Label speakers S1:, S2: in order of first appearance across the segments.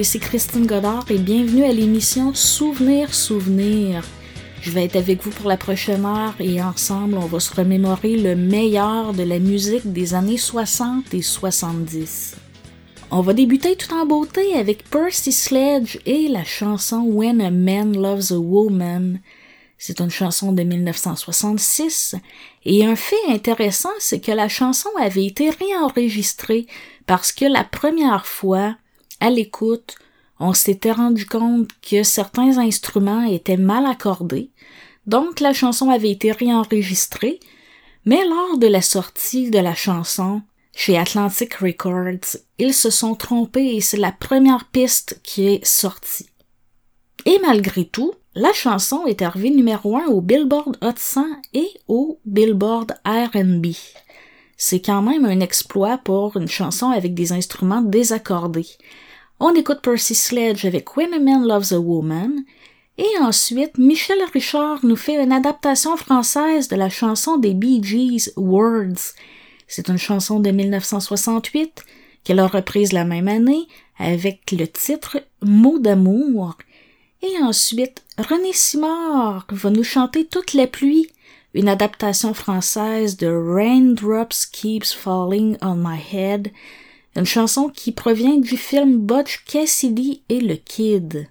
S1: ici Christine Godard et bienvenue à l'émission Souvenir Souvenir. Je vais être avec vous pour la prochaine heure et ensemble on va se remémorer le meilleur de la musique des années 60 et 70. On va débuter tout en beauté avec Percy Sledge et la chanson When a Man Loves a Woman. C'est une chanson de 1966 et un fait intéressant, c'est que la chanson avait été réenregistrée parce que la première fois, à l'écoute, on s'était rendu compte que certains instruments étaient mal accordés, donc la chanson avait été réenregistrée, mais lors de la sortie de la chanson, chez Atlantic Records, ils se sont trompés et c'est la première piste qui est sortie. Et malgré tout, la chanson est arrivée numéro un au Billboard Hot 100 et au Billboard R&B. C'est quand même un exploit pour une chanson avec des instruments désaccordés. On écoute Percy Sledge avec When a Man Loves a Woman, et ensuite Michel Richard nous fait une adaptation française de la chanson des Bee Gees Words. C'est une chanson de 1968 qu'elle a reprise la même année avec le titre Mots d'amour. Et ensuite, René Simard va nous chanter Toute la pluie une adaptation française de Raindrops Keeps Falling on My Head, une chanson qui provient du film Butch Cassidy et le Kid.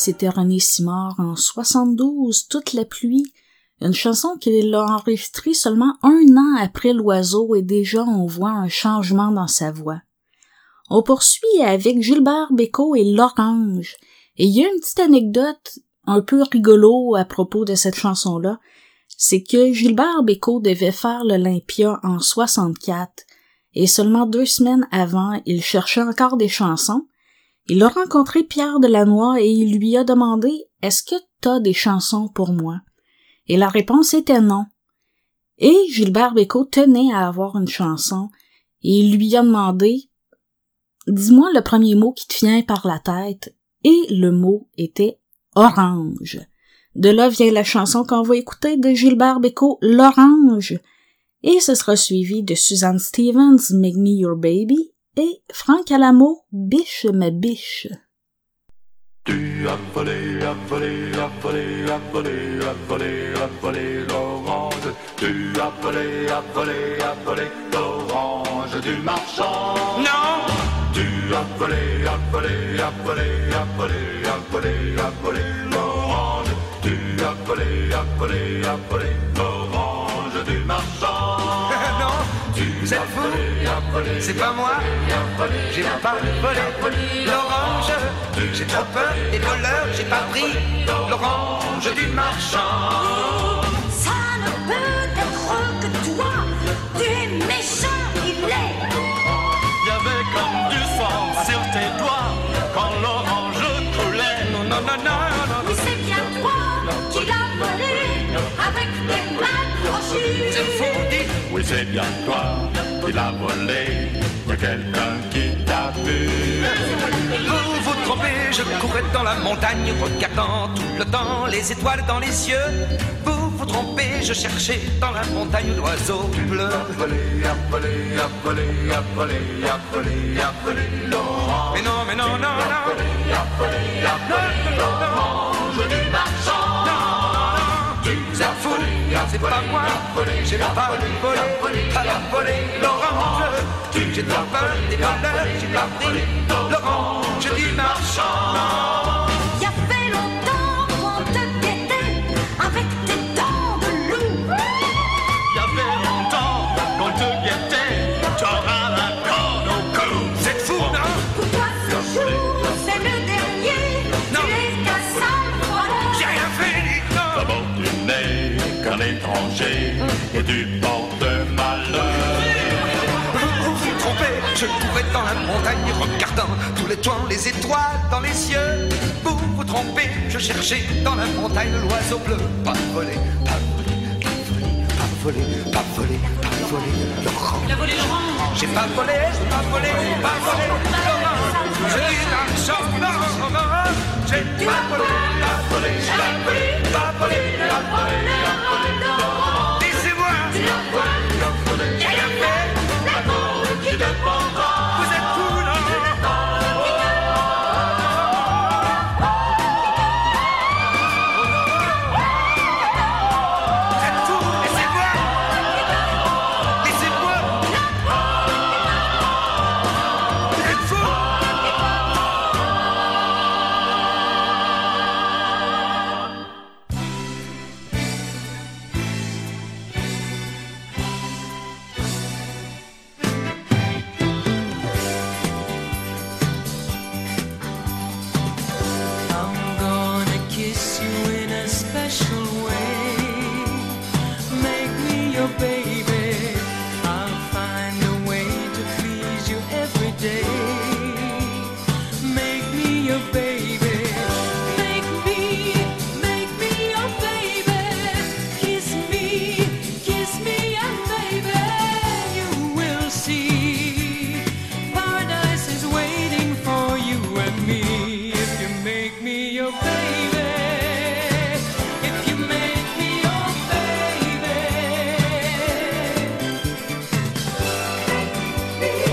S1: C'était René Simard en 72, Toute la pluie, une chanson qu'il a enregistrée seulement un an après l'oiseau et déjà on voit un changement dans sa voix. On poursuit avec Gilbert Bécaud et L'Orange. Et il y a une petite anecdote un peu rigolo à propos de cette chanson-là. C'est que Gilbert Bécaud devait faire l'Olympia en 64 et seulement deux semaines avant, il cherchait encore des chansons il a rencontré Pierre Delannoy et il lui a demandé Est-ce que t'as des chansons pour moi? Et la réponse était non. Et Gilbert Bécaud tenait à avoir une chanson et il lui a demandé Dis-moi le premier mot qui te vient par la tête. Et le mot était orange. De là vient la chanson qu'on va écouter de Gilbert Bécaud, L'Orange. Et ce sera suivi de Suzanne Stevens, Make Me Your Baby, et Franck Alamo, Biche ma biche.
S2: Tu as volé, as volé, as volé, as volé, as volé, as volé l'orange. Tu as volé, as volé, as volé l'orange du marchand. Non! Tu as volé, as volé, as volé, as volé, as volé, as volé l'orange. Tu as volé, as volé, as volé l'orange du marchand.
S3: C'est pas moi. J'ai pas volé. l'orange J'ai trop peur des voleurs J'ai pas pris l'orange du marchand.
S4: Ça ne peut être que toi Tu es méchant, il est.
S2: Il y avait comme du sang sur tes doigts Quand l'orange coulait.
S3: Non, non, non, non, non
S4: Mais c'est bien toi qui l'as volé Avec tes mains crochues
S3: C'est fou,
S2: Oui, c'est bien toi qui l'a volé. Y a quelqu'un qui t'a vu.
S3: Vous vous trompez, je courais dans la montagne, regardant tout le temps les étoiles dans les yeux. Vous vous trompez, je cherchais dans la montagne l'oiseau bleu.
S2: Volé, a volé, a volé, a volé, a volé, a volé, l'orange.
S3: Mais non, mais non, non, non.
S2: A volé, a volé, a volé, l'orange du marchand
S3: vous a ah, c'est pas moi, j'ai pas volé, pas la volé, Laurent, j'ai pas
S5: volé,
S3: j'ai
S6: pas volé, Laurent,
S3: je dis marchand. Je courais dans la montagne, regardant tous les temps les étoiles dans les cieux. Pour vous tromper, je cherchais dans la montagne l'oiseau bleu. Pas volé, pas volé, pas volé, pas volé, pas volé, pas volé, Laurent.
S7: Il.
S3: J'ai pas volé, j'ai pas volé, pas volé, Laurent. J'ai l'argent, Laurent. J'ai pas volé, pas volé, pas volé, pas volé, pas volé, Laurent. Laissez-moi.
S8: Volé, Yeah.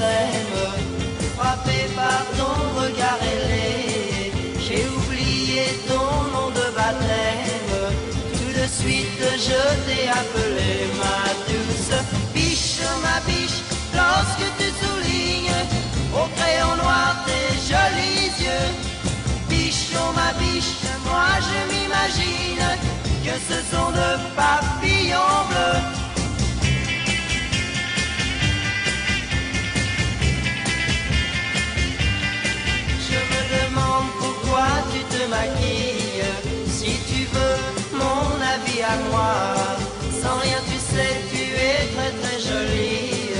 S9: S'aime, frappé par ton regard ailé. J'ai oublié ton nom de baptême, tout de suite je t'ai appelé ma douce biche, ma biche, lorsque tu soulignes au crayon noir tes jolis yeux. Bichon, ma biche, moi je m'imagine que ce sont de papillons bleus. Maquilles. Si tu veux mon avis à moi, sans rien tu sais, tu es très très jolie.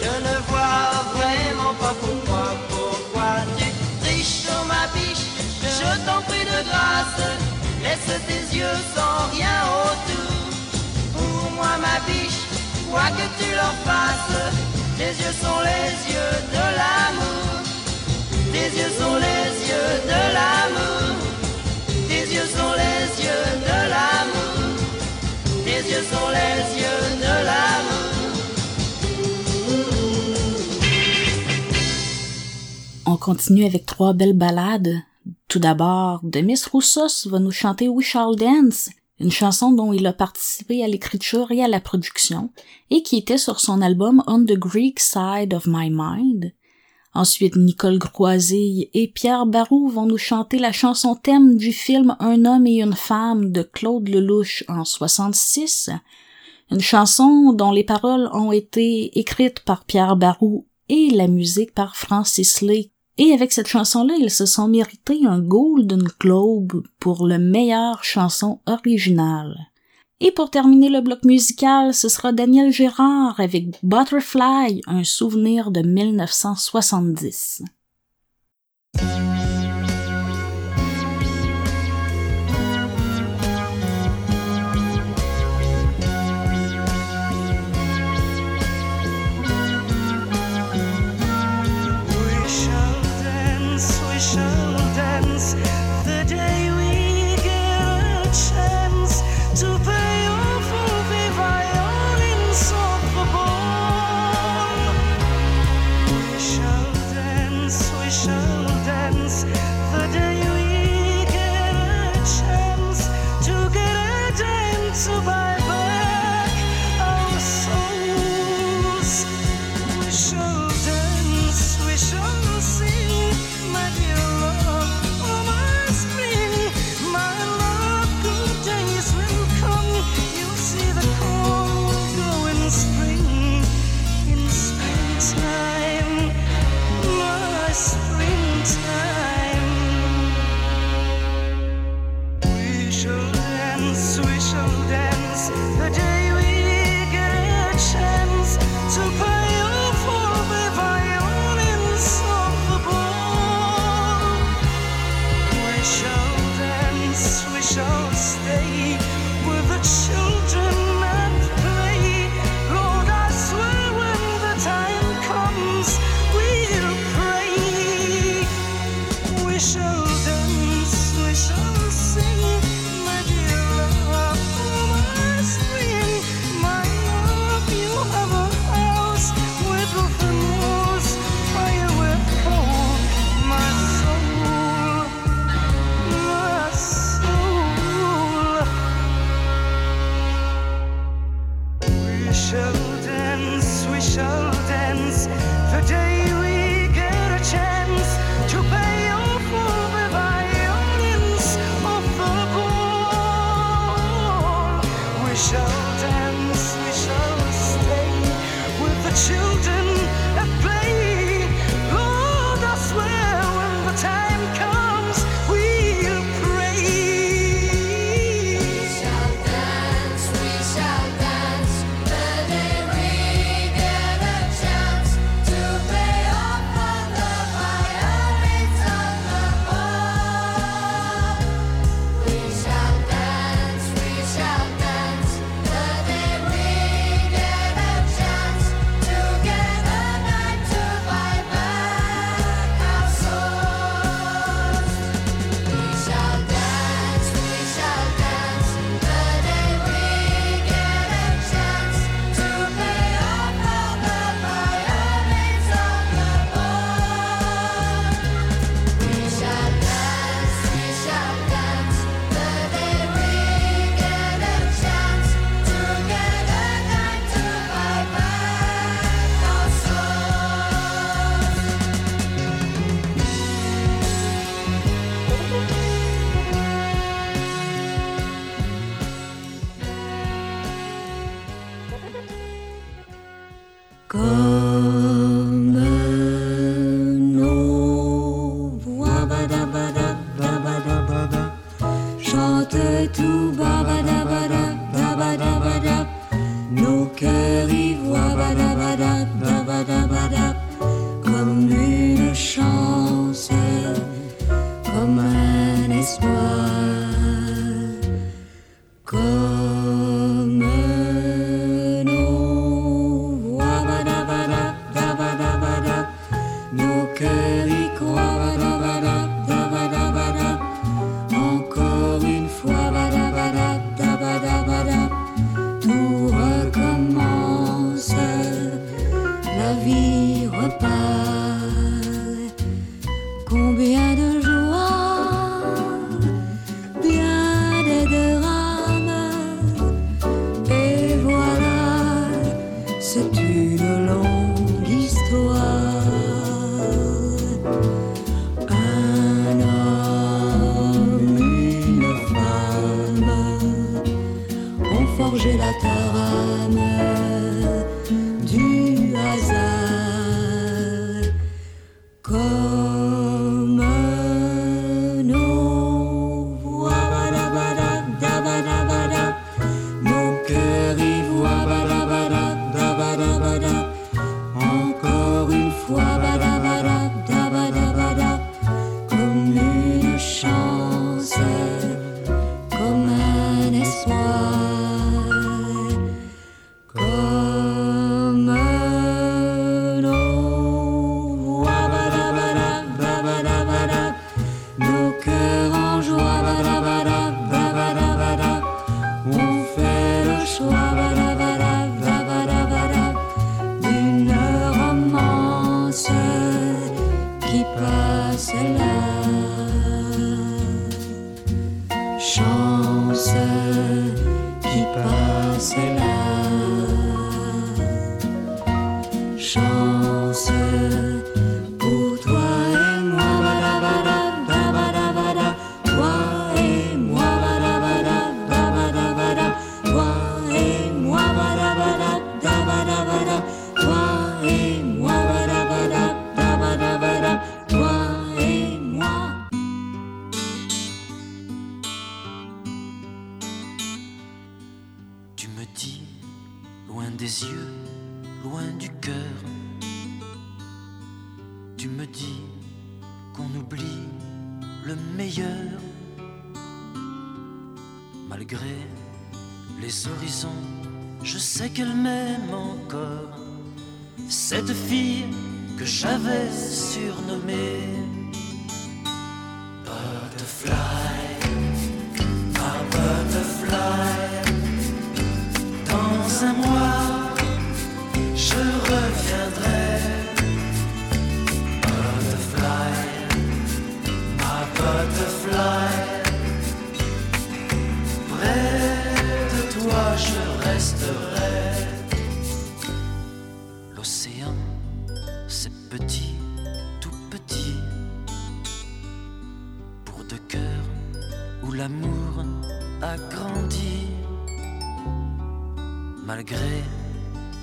S9: Je ne vois vraiment pas pourquoi, pourquoi tu triches sur ma biche. Je t'en prie de grâce, laisse tes yeux sans rien autour. Pour moi, ma biche, quoi que tu leur fasses, tes yeux sont les yeux de l'amour. Tes yeux sont les yeux de l'amour. Tes yeux sont les yeux de l'amour. Tes yeux sont les yeux de l'amour.
S1: On continue avec trois belles ballades. Tout d'abord, Demis Roussos va nous chanter We Shall Dance, une chanson dont il a participé à l'écriture et à la production, et qui était sur son album On the Greek Side of My Mind. Ensuite, Nicole Groisille et Pierre Barou vont nous chanter la chanson thème du film Un homme et une femme de Claude Lelouch en 66, une chanson dont les paroles ont été écrites par Pierre Barou et la musique par Francis Lay. Et avec cette chanson-là, ils se sont mérités un Golden Globe pour le meilleure chanson originale. Et pour terminer le bloc musical, ce sera Daniel Gérard avec Butterfly, un souvenir de 1970.
S10: We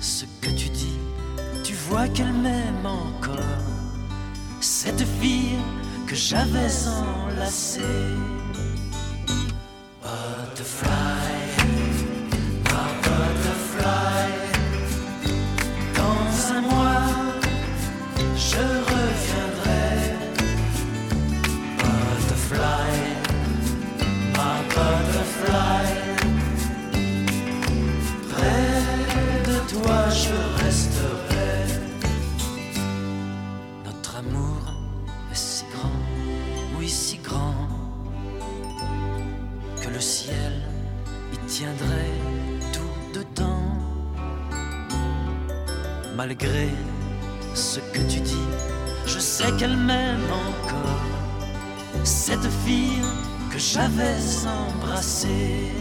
S11: ce que tu dis, tu vois qu'elle m'aime encore. Cette fille que j'avais enlacée. malgré ce que tu dis, je sais qu'elle m'aime encore. Cette fille que j'avais embrassée.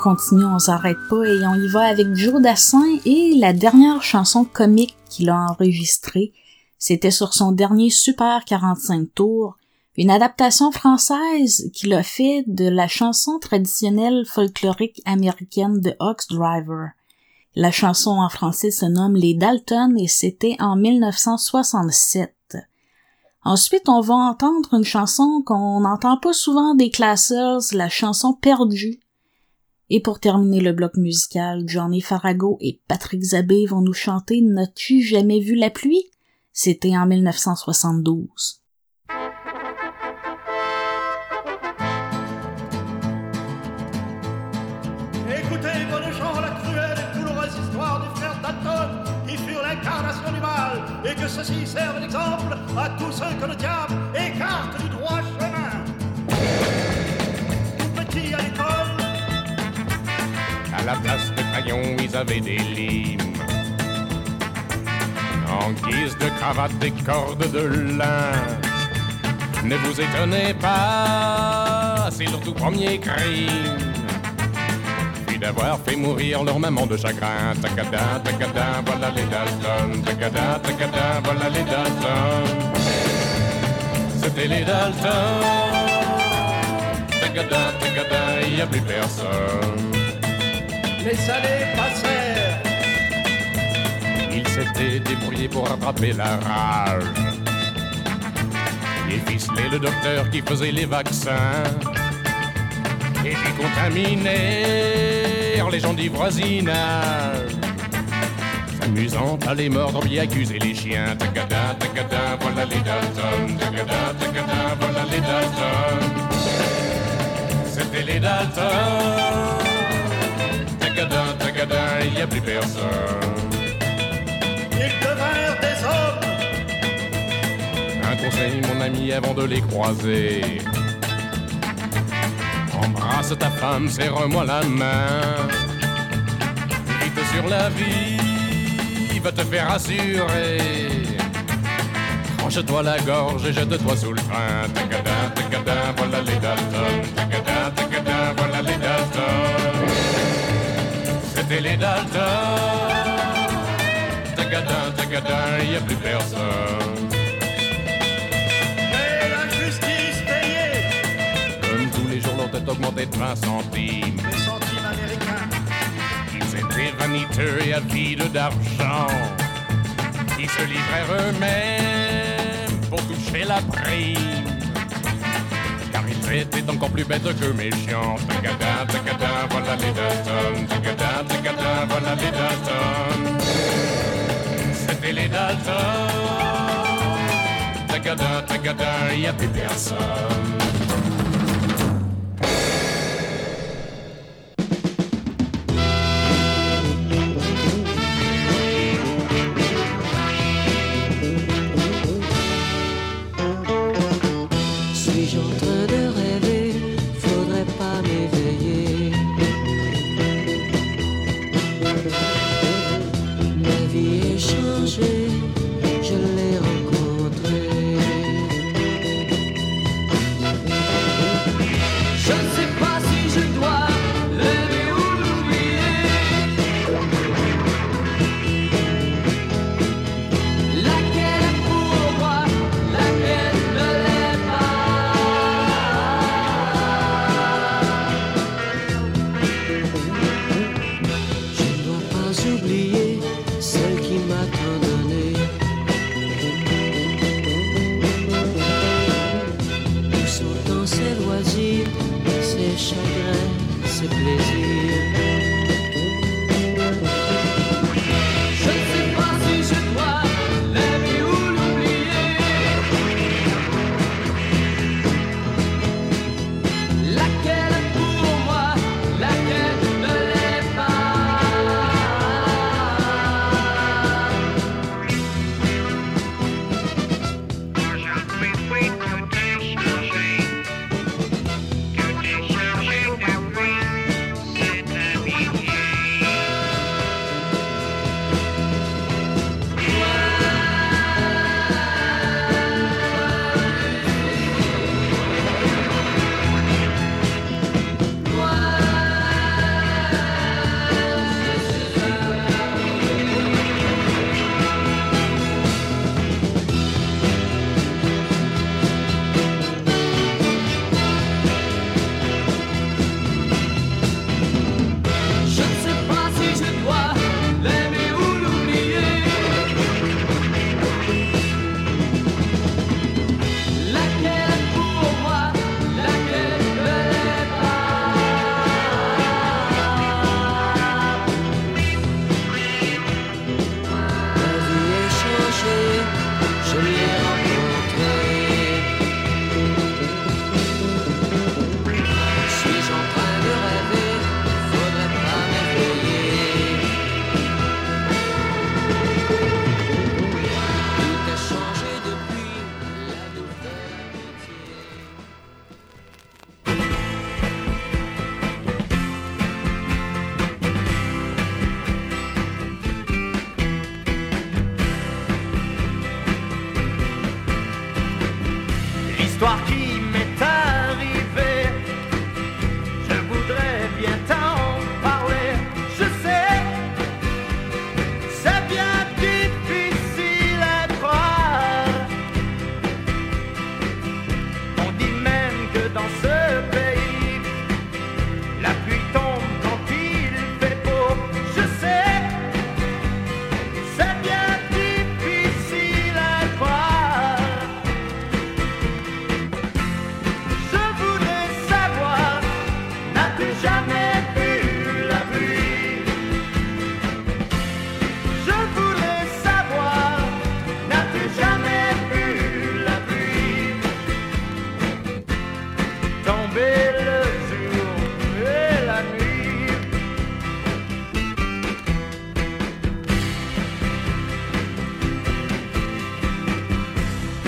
S1: Continue, on s'arrête pas et on y va avec Joe Dassin et la dernière chanson comique qu'il a enregistrée. C'était sur son dernier Super 45 tours, une adaptation française qu'il a fait de la chanson traditionnelle folklorique américaine de Ox Driver. La chanson en français se nomme Les Dalton et c'était en 1967. Ensuite, on va entendre une chanson qu'on n'entend pas souvent des Classers, la chanson Perdue. Et pour terminer le bloc musical, Johnny Farago et Patrick Zabé vont nous chanter N'as-tu jamais vu la pluie? C'était en 1972.
S12: Écoutez, bonnes gens, la cruelle et que ceci serve d'exemple à tous ceux que le diable
S13: des limes. En guise de cravate, des cordes de lin. Ne vous étonnez pas, c'est leur tout premier crime. Puis d'avoir fait mourir leur maman de chagrin. Tacada, tacada, voilà les Dalton. Tacada, tacada, voilà les Dalton. C'était les Dalton. Tacada, tacada, y a plus personne.
S12: Les années passèrent.
S13: Il s'était débrouillé pour rattraper la rage. Il ficelait le docteur qui faisait les vaccins. Et puis contaminèrent les gens du voisinage. S'amusant à les mordre, bien accuser les chiens. Tacada, tacada, voilà les Dalton. Tacada, tacada, voilà les Dalton. C'était les Dalton. Il n'y a plus personne.
S12: Ils devinrent des hommes.
S13: Un conseil, mon ami, avant de les croiser. Embrasse ta femme, serre-moi la main. Vite sur la vie, va te faire assurer. Tranche-toi la gorge et jette-toi sous le train. Tacada, tacada, voilà les Dalton. Tacada, tacada, C'était les Dalton. Tacada, tacada, y a plus personne.
S12: Et la justice payée.
S13: Comme tous les jours, leur tête augmentait de 20 centimes.
S12: Les centimes américains.
S13: Ils étaient vaniteux et avides d'argent. Ils se livrèrent eux-mêmes pour toucher la prime. Ils étaient encore plus bêtes que méchants. Tacada, tacada, voilà les Dalton. Tacada, tacada, voilà les Dalton. C'était les Dalton. Tacada, tacada, y a plus personne.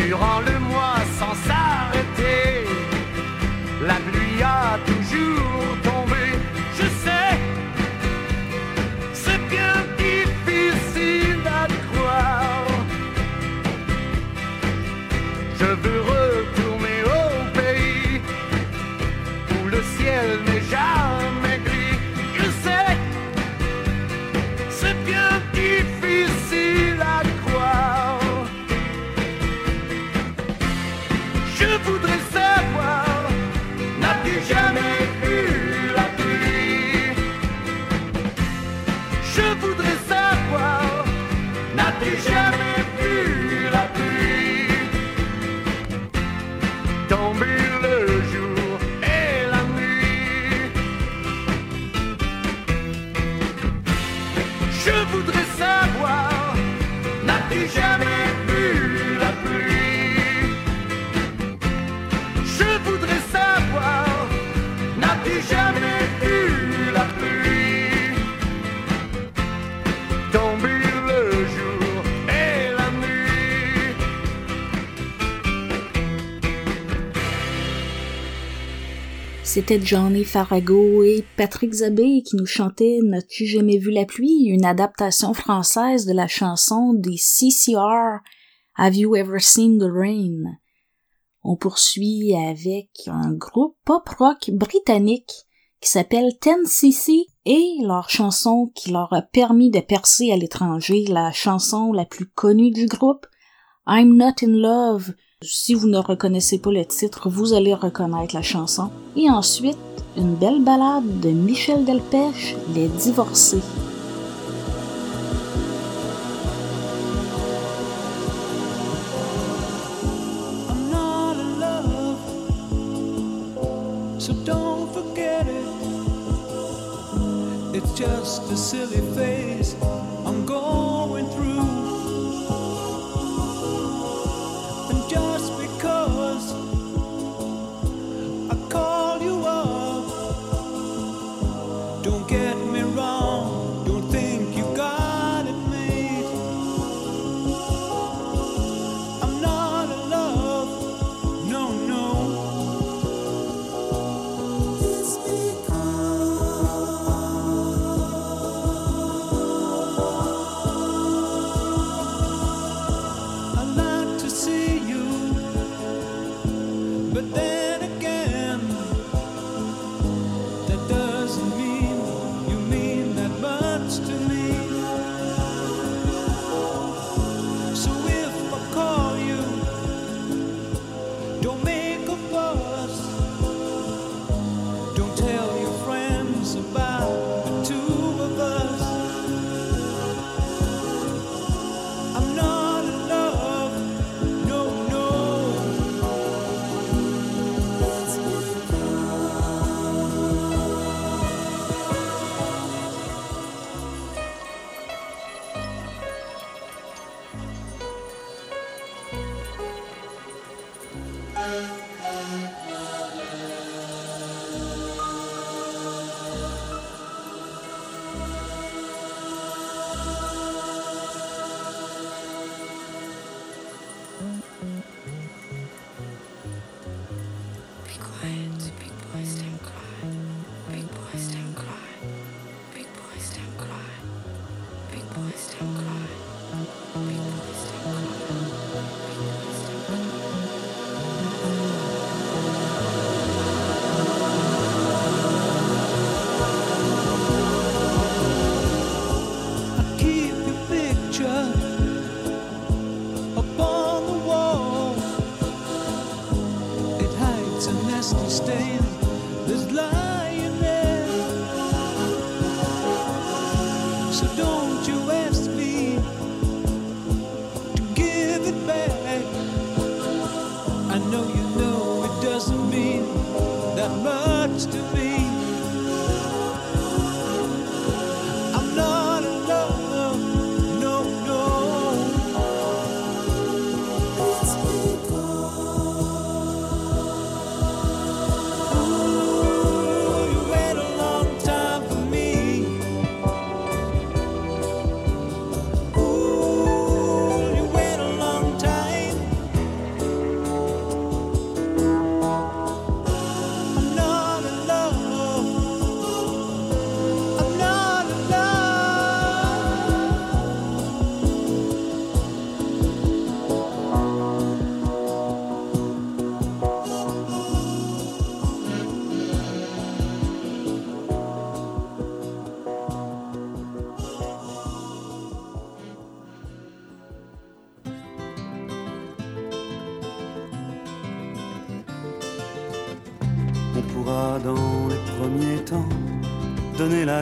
S14: durant le
S1: C'était Johnny Farago et Patrick Zabé qui nous chantaient N'as-tu jamais vu la pluie, une adaptation française de la chanson des CCR Have You Ever Seen the Rain? On poursuit avec un groupe pop rock britannique qui s'appelle Ten CC et leur chanson qui leur a permis de percer à l'étranger, la chanson la plus connue du groupe, I'm Not in Love, si vous ne reconnaissez pas le titre, vous allez reconnaître la chanson. Et ensuite, une belle balade de Michel Delpech, Les Divorcés.
S15: just a silly
S16: face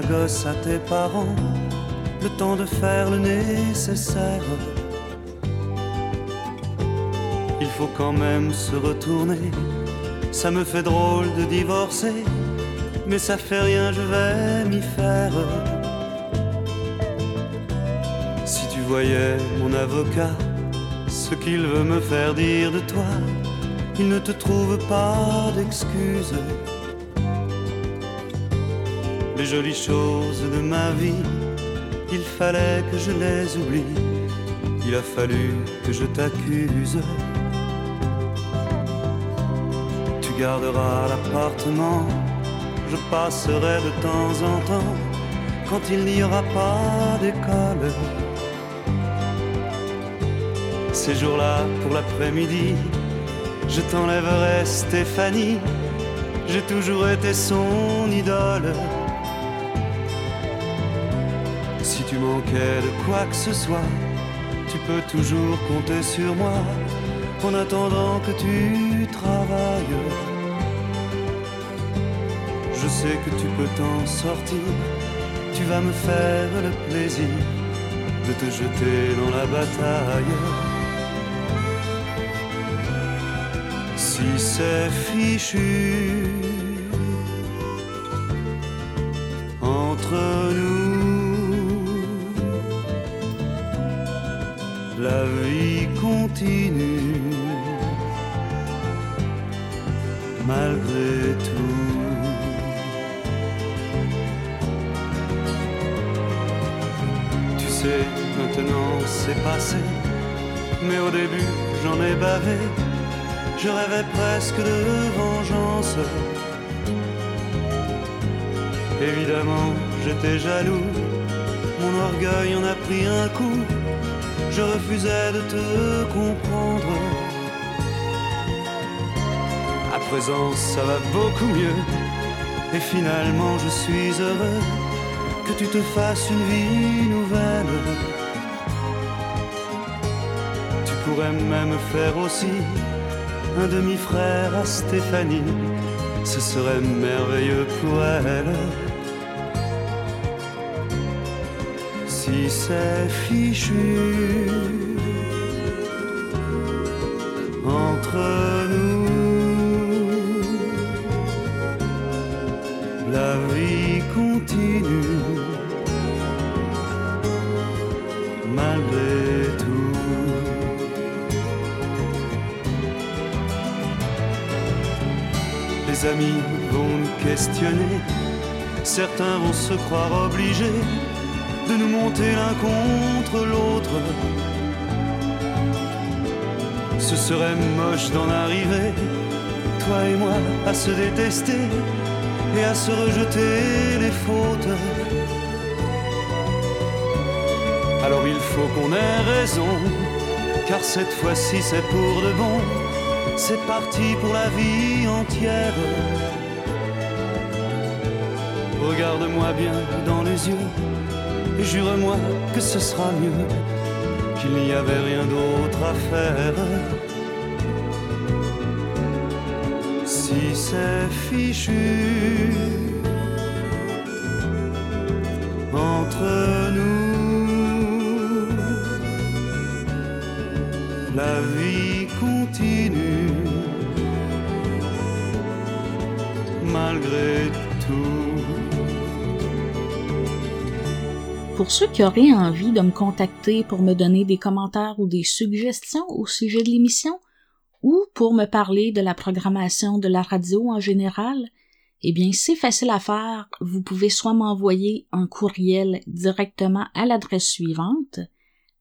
S16: gosse à tes parents,
S17: le temps de faire le nécessaire. Il faut quand même se retourner, ça me fait drôle de divorcer, mais ça fait rien, je vais m'y faire. Si tu voyais mon avocat, ce qu'il veut me faire dire de toi, il ne te trouve pas d'excuses. Les jolies choses de ma vie, il fallait que je les oublie. Il a fallu que je t'accuse. Tu garderas l'appartement, je passerai de temps en temps quand il n'y aura pas d'école. Ces jours-là, pour l'après-midi, je t'enlèverai Stéphanie. J'ai toujours été son idole. Quoi que ce soit, tu peux toujours compter sur moi en attendant que tu travailles. Je sais que tu peux t'en sortir, tu vas me faire le plaisir de te jeter dans la bataille. Si c'est fichu continue malgré tout. Tu sais, maintenant c'est passé, mais au début j'en ai bavé. Je rêvais presque de vengeance. Évidemment, j'étais jaloux, mon orgueil en a pris un coup. Je refusais de te comprendre. À présent, ça va beaucoup mieux. Et finalement, je suis heureux que tu te fasses une vie nouvelle. Tu pourrais même faire aussi un demi-frère à Stéphanie. Ce serait merveilleux pour elle. C'est fichu entre nous, la vie continue malgré tout. Les amis vont nous questionner, certains vont se croire obligés de nous monter l'un contre l'autre. Ce serait moche d'en arriver, toi et moi, à se détester et à se rejeter les fautes. Alors il faut qu'on ait raison, car cette fois-ci c'est pour de bon. C'est parti pour la vie entière. Regarde-moi bien dans les yeux jure-moi que ce sera mieux, qu'il n'y avait rien d'autre à faire. Si c'est fichu entre nous, la vie continue malgré
S1: Pour ceux qui auraient envie de me contacter pour me donner des commentaires ou des suggestions au sujet de l'émission, ou pour me parler de la programmation de la radio en général, eh bien, c'est facile à faire. Vous pouvez soit m'envoyer un courriel directement à l'adresse suivante,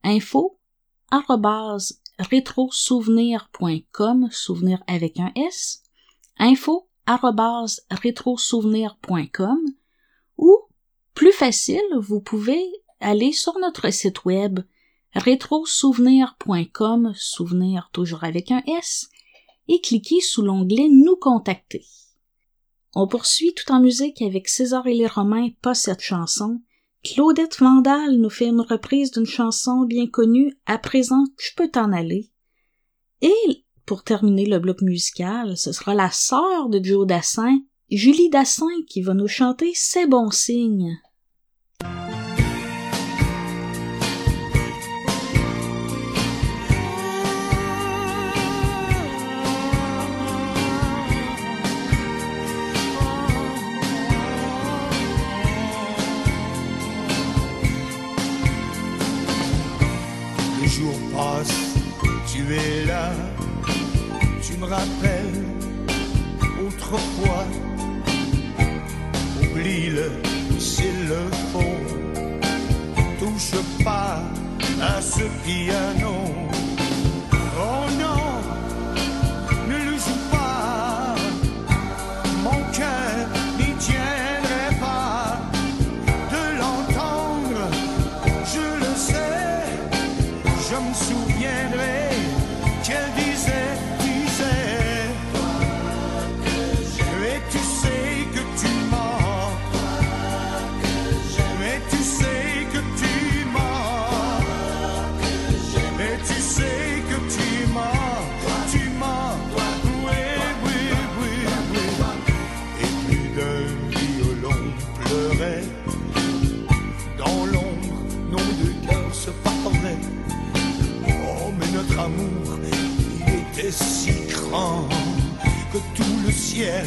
S1: info rétrosouvenir.com, souvenir avec un S, info ou plus facile, vous pouvez aller sur notre site web rétrosouvenir.com, souvenir toujours avec un S, et cliquer sous l'onglet Nous contacter. On poursuit tout en musique avec César et les Romains, pas cette chanson. Claudette Vandal nous fait une reprise d'une chanson bien connue, À présent, je peux t'en aller. Et pour terminer le bloc musical, ce sera la sœur de Joe Dassin, Julie Dassin, qui va nous chanter C'est bon signe.
S18: rappelle autrefois. Oublie-le, c'est le faux. Touche pas à ce piano. que tout le ciel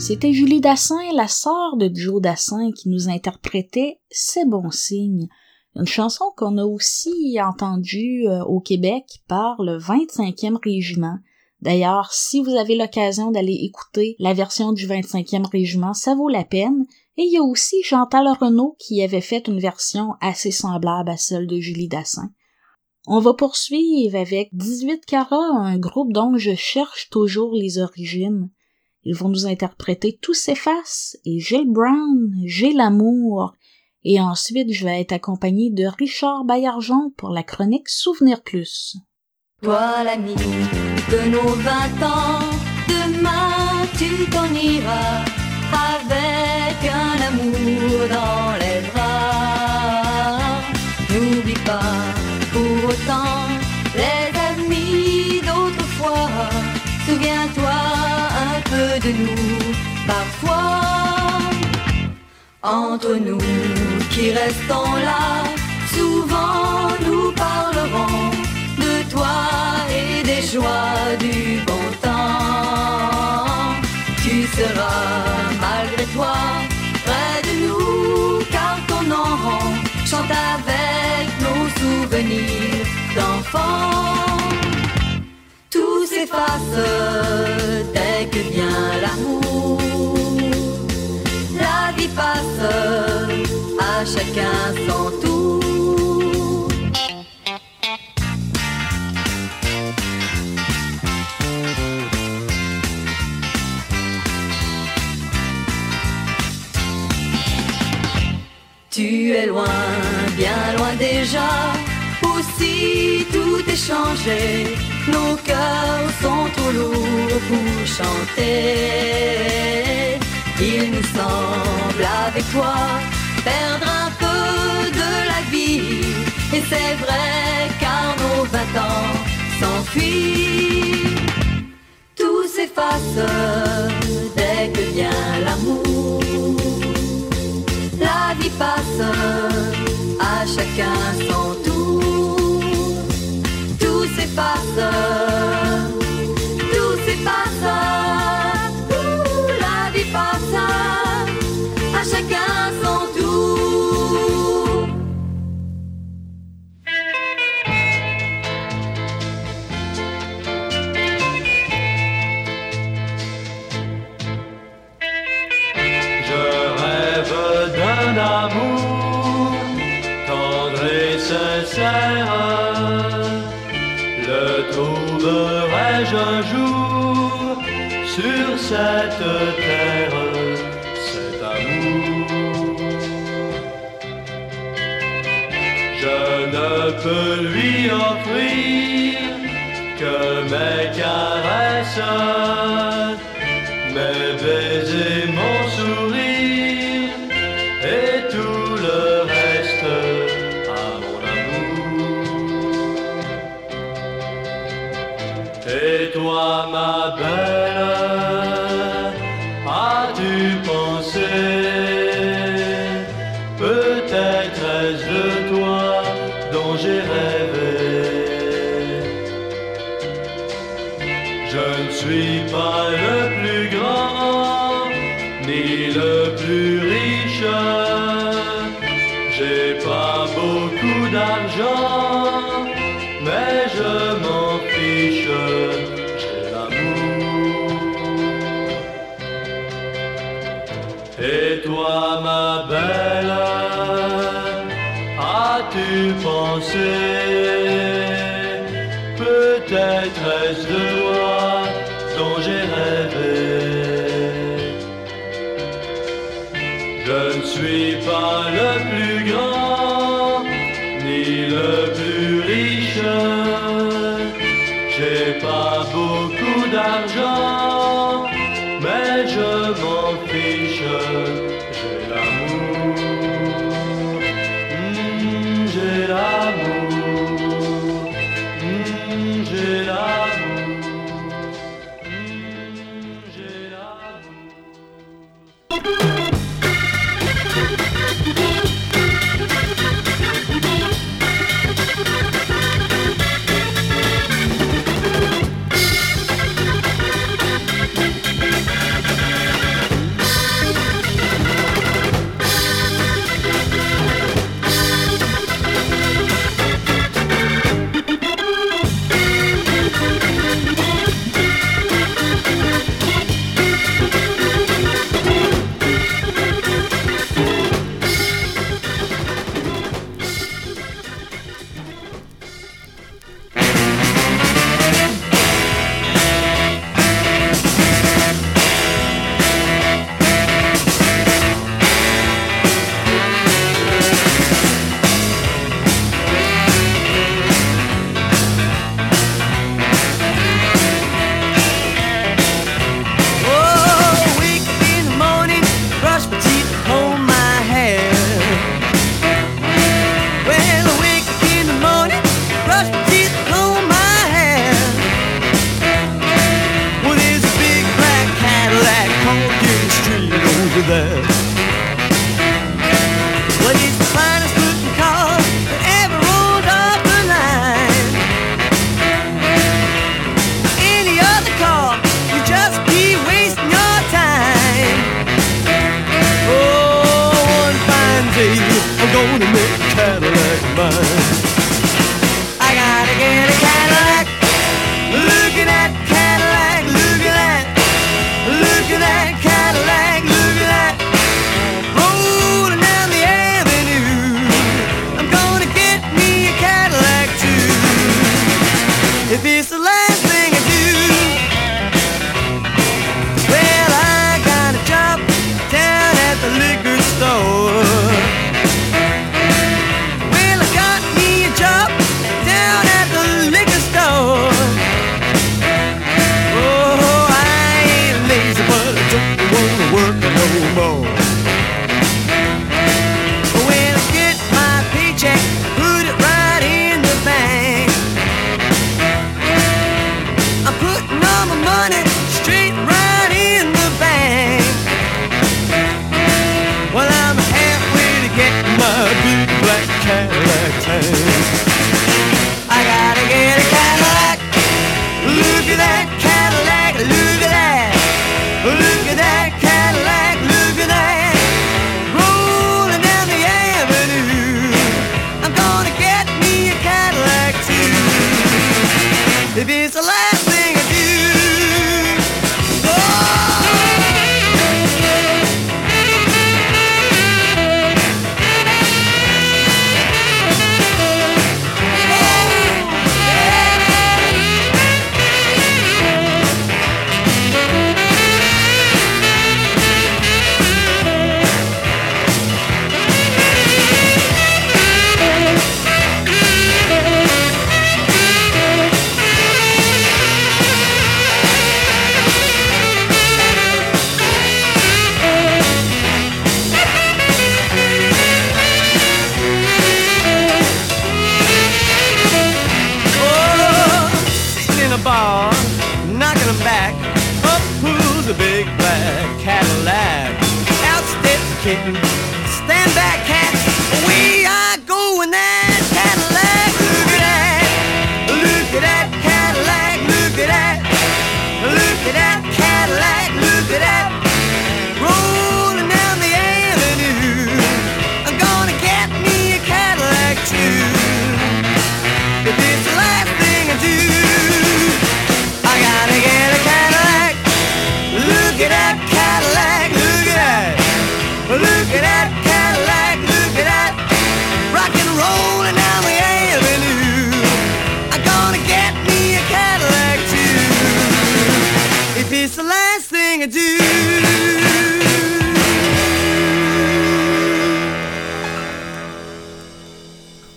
S1: C'était Julie Dassin, la sœur de Joe Dassin, qui nous interprétait C'est bon signe. Une chanson qu'on a aussi entendue euh, au Québec par le 25e régiment. D'ailleurs, si vous avez l'occasion d'aller écouter la version du 25e régiment, ça vaut la peine. Et il y a aussi Chantal Renaud qui avait fait une version assez semblable à celle de Julie Dassin. On va poursuivre avec 18 Cara, un groupe dont je cherche toujours les origines. Ils vont nous interpréter Tout s'efface et Gilles Brown, J'ai l'amour. Et ensuite, je vais être accompagné de Richard Baillargeon pour la chronique Souvenir Plus.
S19: Toi l'ami de nos vingt ans, demain tu t'en iras avec un amour dans nous parfois. Entre nous qui restons là, souvent nous parlerons de toi et des joies du bon temps. Tu seras malgré toi près de nous, car ton nom chante avec nos souvenirs d'enfants. Tout s'efface dès que vient passe à chacun son tour. Tu es loin, bien loin déjà, aussi tout est changé. Nos cœurs sont trop lourds pour chanter. Il nous semble avec toi perdre un peu de la vie. Et c'est vrai car nos vingt ans s'enfuient. Tout s'efface dès que vient l'amour. La vie passe à chacun son tour. Tout s'efface,
S20: un jour sur cette terre, cet amour. Je ne peux lui offrir que mes caresses, mes baisers,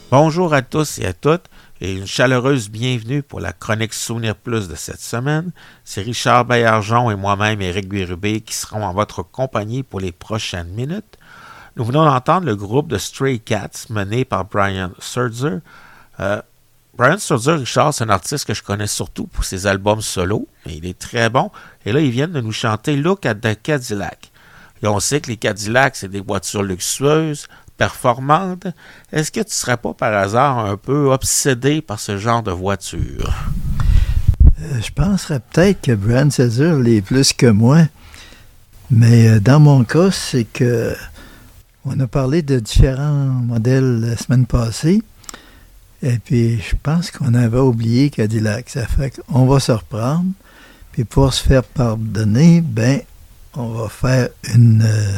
S21: Bonjour à tous et à toutes et une chaleureuse bienvenue pour la chronique Souvenir Plus de cette semaine. C'est Richard Baillargeon et moi-même, Éric Guérubé, qui seront en votre compagnie pour les prochaines minutes. Nous venons d'entendre le groupe de Stray Cats mené par Brian Surzer. Euh, Brian Surzer, Richard, c'est un artiste que je connais surtout pour ses albums solo, mais il est très bon. Et là, ils viennent de nous chanter Look at the Cadillac. Et on sait que les Cadillacs, c'est des voitures luxueuses, performantes. Est-ce que tu ne serais pas par hasard un peu obsédé par ce genre de voiture?
S22: Euh, je penserais peut-être que Brian Cesar l'est plus que moi. Mais euh, dans mon cas, c'est que on a parlé de différents modèles la semaine passée. Et puis, je pense qu'on avait oublié Cadillac. Ça fait qu'on va se reprendre. Puis pour se faire pardonner, ben, on va faire une, euh,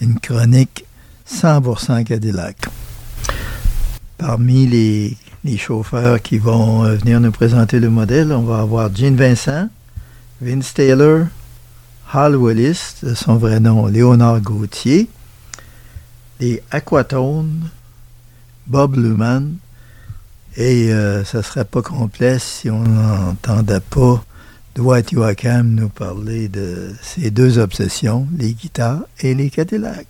S22: une chronique 100% Cadillac. Parmi les, les chauffeurs qui vont euh, venir nous présenter le modèle, on va avoir Gene Vincent, Vince Taylor, Hal Willis, son vrai nom Léonard Gauthier, les Aquatones, Bob Luman, et euh, ça ne serait pas complet si on n'entendait pas Dwight Yoakam nous parler de ses deux obsessions, les guitares et les Cadillacs.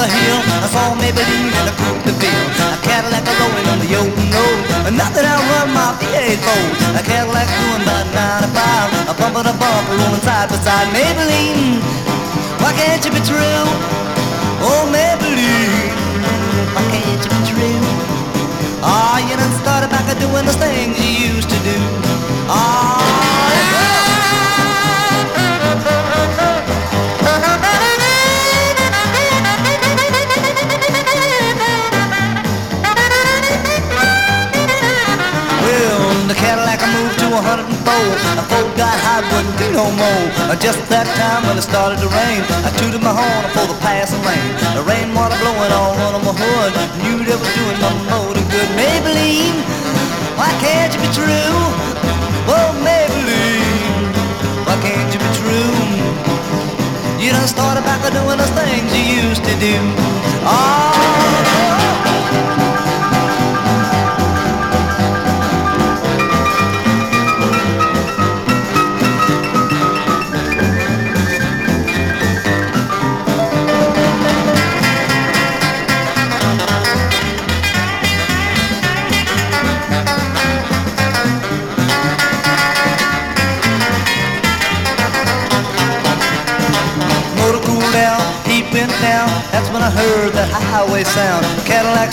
S23: The hill, I saw Maybelline in a coupe de ville. A Cadillac rolling on the open road. That I run my V8 Ford. A Cadillac doing about 95. A bumper to bumper rolling side by side. Maybelline, why can't you be true? Oh, Maybelline, why can't you be true? Ah, you done started back doing those things you used to do. 104. A Ford got hot, wouldn't do no more. Just that time when it started to rain, I tooted my horn for the passing lane. The rainwater blowing all on my hood. Knew that was doing more than good. Maybelline, why can't you be true? Oh, Maybelline, why can't you be true? You done started back to doing those things you used to do. Oh,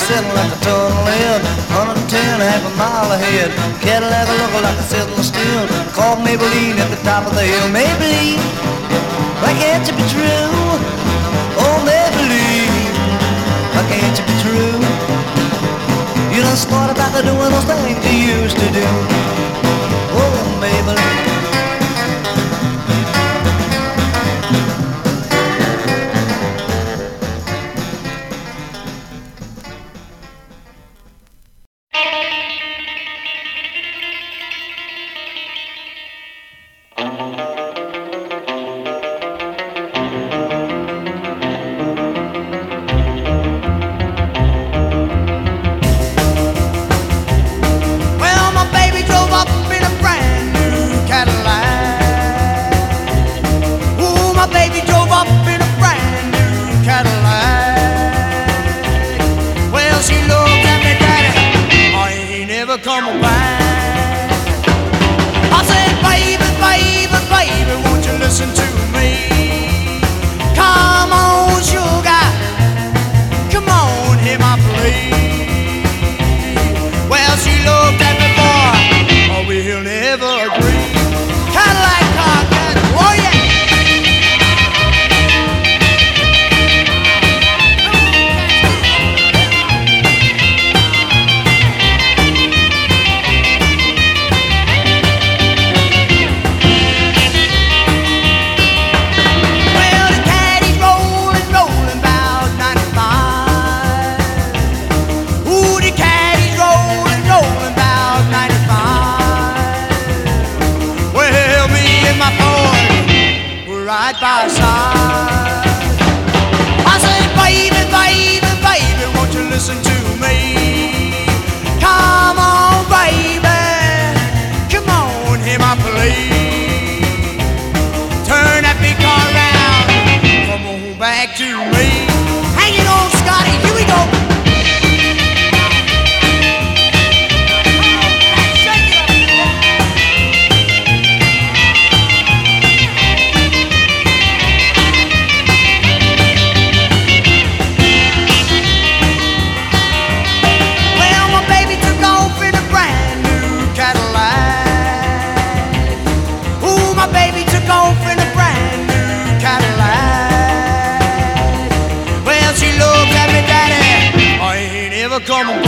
S23: sitting like a tunnel in, 110 half a mile ahead. Cadillac looking like a sitting still. Called Maybelline at the top of the hill. Maybelline, why can't you be true? Oh Maybelline, why can't you be true? You done started back to doing those things you used to do. Oh Maybelline.
S24: come. on.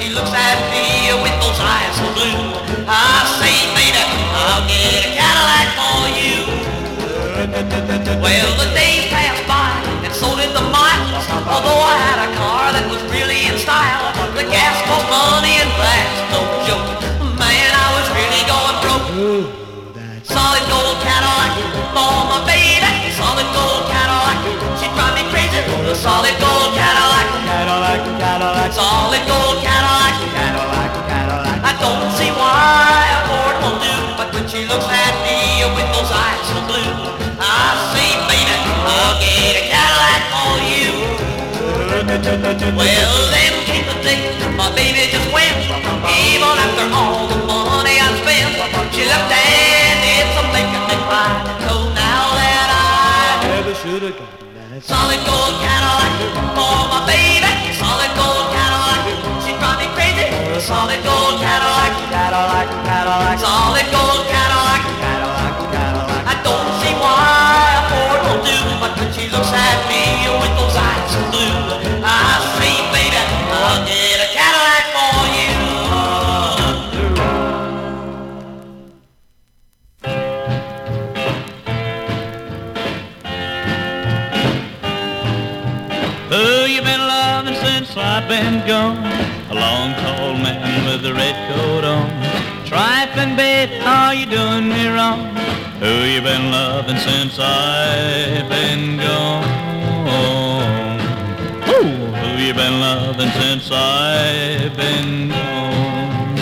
S24: She looks at me with those eyes so blue. I say, baby, I'll get a Cadillac for you. Well, the days passed by, and so did the miles. Although I had a car that was really in style, the gas cost money and fast, no joke. Man, I was really going broke. Solid gold Cadillac for my baby. Solid gold Cadillac. She drive me crazy. The solid gold Cadillac. Cadillac, Cadillac, solid gold Cadillac, Cadillac, Cadillac. I don't see why a Ford won't do, but when she looks at me with those eyes of blue, I say, baby, I'll get a Cadillac for you. Well, then came the day my baby just went, even after all the money I spent, she left and did some thinking and cried. So now that I
S20: never should have.
S24: Solid gold Cadillac for my baby. Solid gold Cadillac, she drives me crazy. Solid gold Cadillac, Cadillac, Cadillac. Solid gold Cadillac, Cadillac, Cadillac. I don't see why a Ford won't do, but when she looks at me with those eyes of blue.
S25: Been gone? A long, tall man with a red coat on. Are you doing me wrong? Who you been loving since I've been gone? Ooh, who you been loving since I've been gone?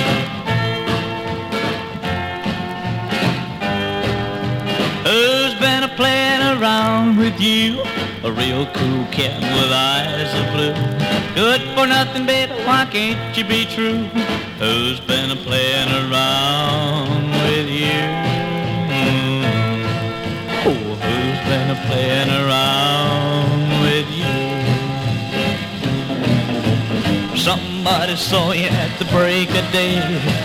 S25: Who's been a playing around with you? A real cool cat with eyes of blue. Good for nothing, baby, why can't you be true? Who's been a playing around with you? Hmm. Oh, who's been a playing around Somebody saw you at the break of day,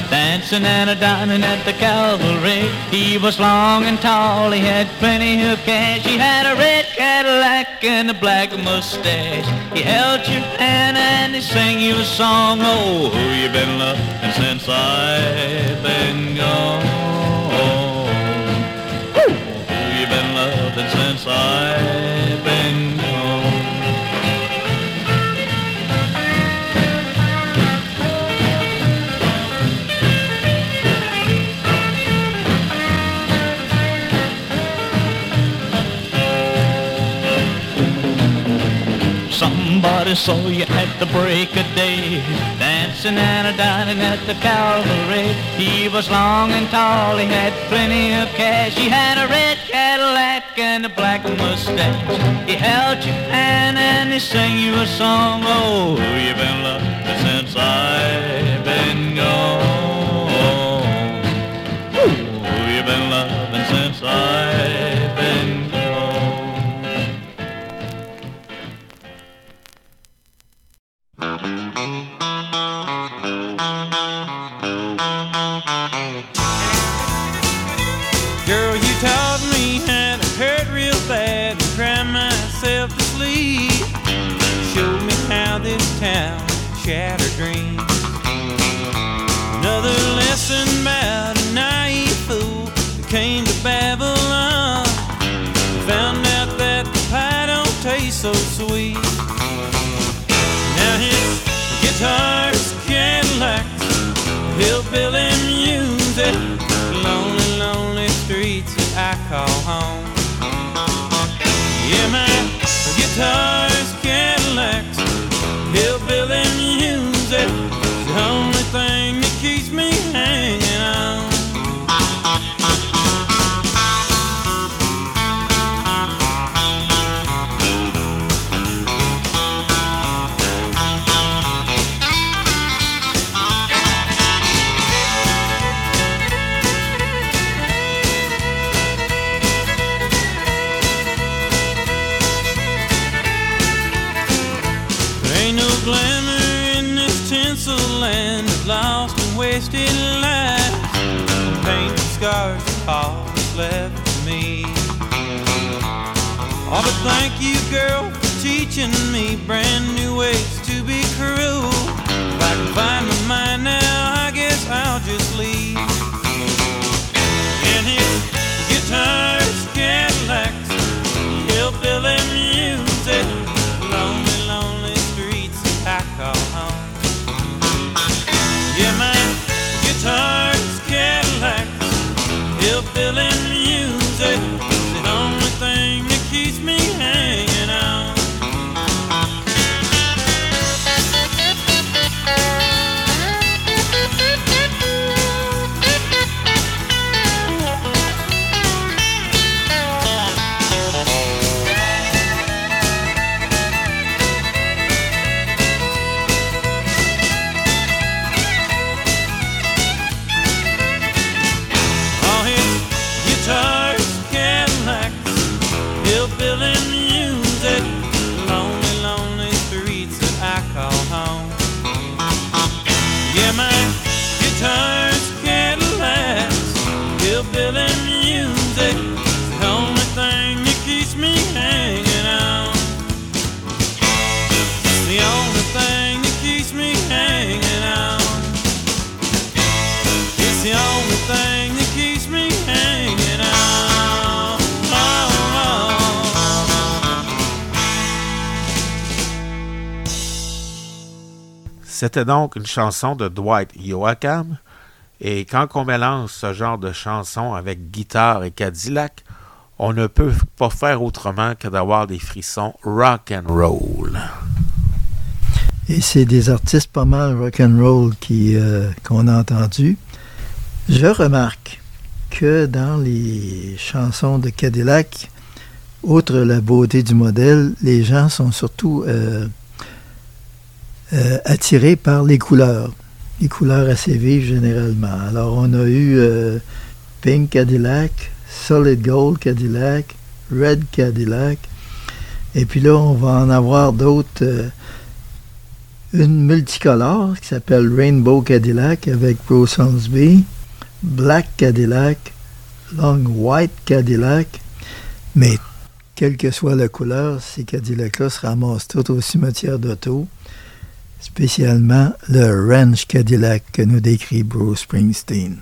S25: dancing and a dining at the cavalry. He was long and tall, he had plenty of cash. He had a red Cadillac and a black mustache. He held your hand and he sang you a song. Oh, who you been loving since I've been gone? Who you been loving since I've been gone? Saw you at the break of day, dancing and a dining at the Calvary. He was long and tall, he had plenty of cash. He had a red Cadillac and a black mustache. He held your hand and he sang you a song. Oh, you've been loved since I've
S26: call home. Yeah, my guitars, you, girl, for teaching me brand new ways
S21: C'était donc une chanson de Dwight Yoakam. Et quand on mélange ce genre de chanson avec guitare et Cadillac, on ne peut pas faire autrement que d'avoir des frissons rock and roll.
S27: Et c'est des artistes pas mal rock and roll qui euh, qu'on a entendus. Je remarque que dans les chansons de Cadillac, outre la beauté du modèle, les gens sont surtout euh, euh, attirés par les couleurs. Les couleurs assez vives généralement. Alors on a eu euh, Pink Cadillac, Solid Gold Cadillac, Red Cadillac. Et puis là, on va en avoir d'autres. euh, une multicolore qui s'appelle Rainbow Cadillac avec Bruce Hornsby, Black Cadillac, Long White Cadillac. Mais quelle que soit la couleur, ces Cadillacs-là se ramassent tous au cimetière d'auto, spécialement le Ranch Cadillac que nous décrit Bruce Springsteen.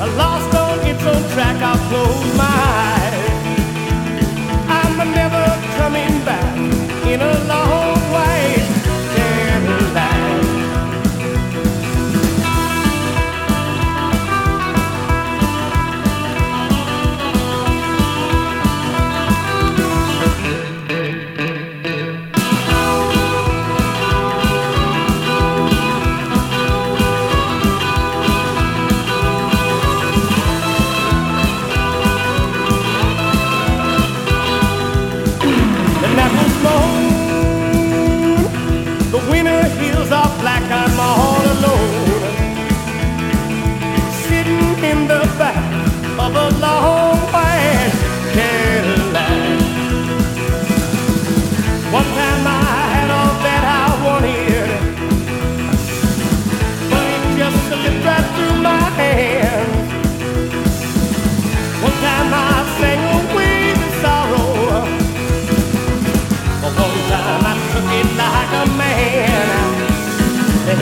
S26: I lost on its own track, I'll close my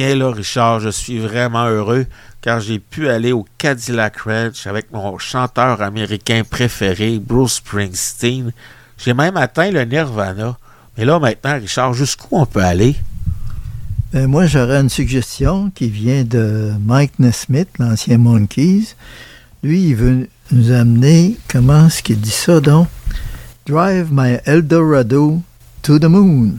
S21: Là, Richard, je suis vraiment heureux car j'ai pu aller au Cadillac Ranch avec mon chanteur américain préféré, Bruce Springsteen. J'ai même atteint le Nirvana. Mais là, maintenant, Richard, jusqu'où on peut aller?
S22: Ben, moi, j'aurais une suggestion qui vient de Mike Nesmith, l'ancien Monkeys. Lui, il veut nous amener, comment est-ce qu'il dit ça donc? Drive my Eldorado to the moon.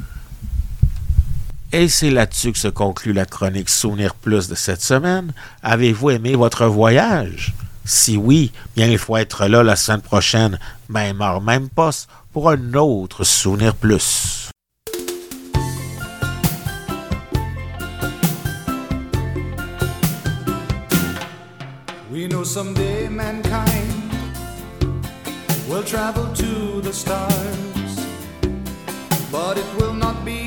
S21: Et c'est là-dessus que se conclut la chronique Souvenir Plus de cette semaine. Avez-vous aimé votre voyage? Si oui, bien il faut être là la semaine prochaine, même heure, même poste, pour un autre Souvenir Plus.
S27: We know someday mankind will travel to the stars, but it will not be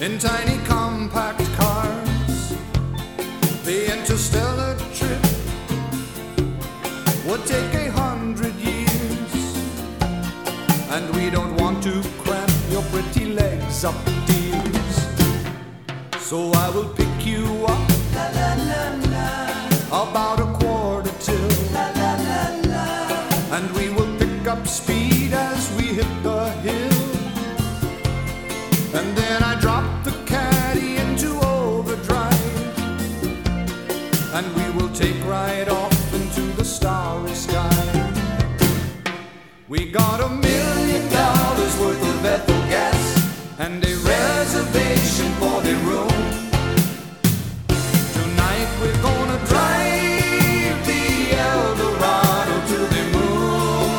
S27: in tiny compact cars. The interstellar trip would take a hundred years, and we don't want to cramp your pretty legs up, dears. So I will pick you up about a got a million dollars worth of Ethel gas and a reservation for the room. Tonight we're gonna drive the Eldorado to the moon.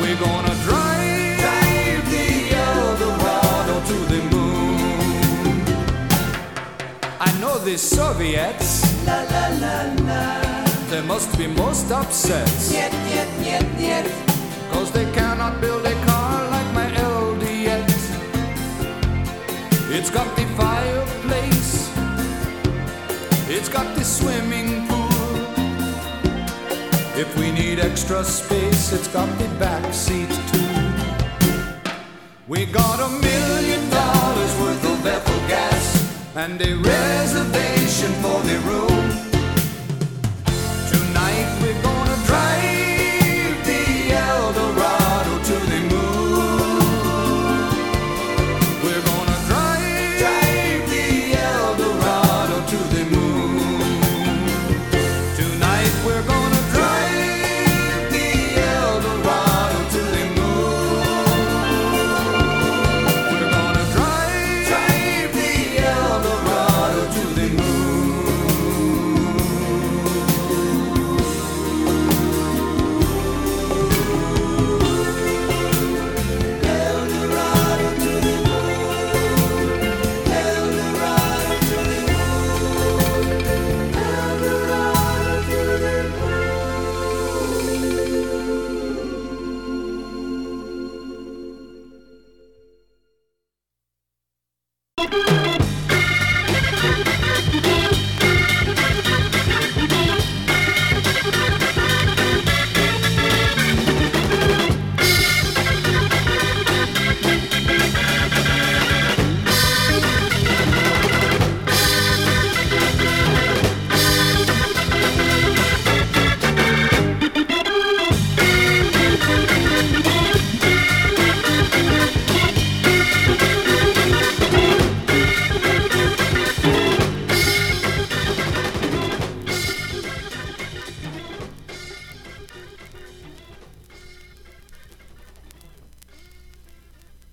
S27: We're gonna drive, drive the Eldorado to the moon. I know the Soviets. They must be most upset. Yet, yet, yet, yet. Cause they cannot build a car like my LD yet. It's got the fireplace. It's got the swimming pool. If we need extra space, it's got the back seat too. We got a million dollars worth of Ethel gas and a reservation for the room life
S10: we've got.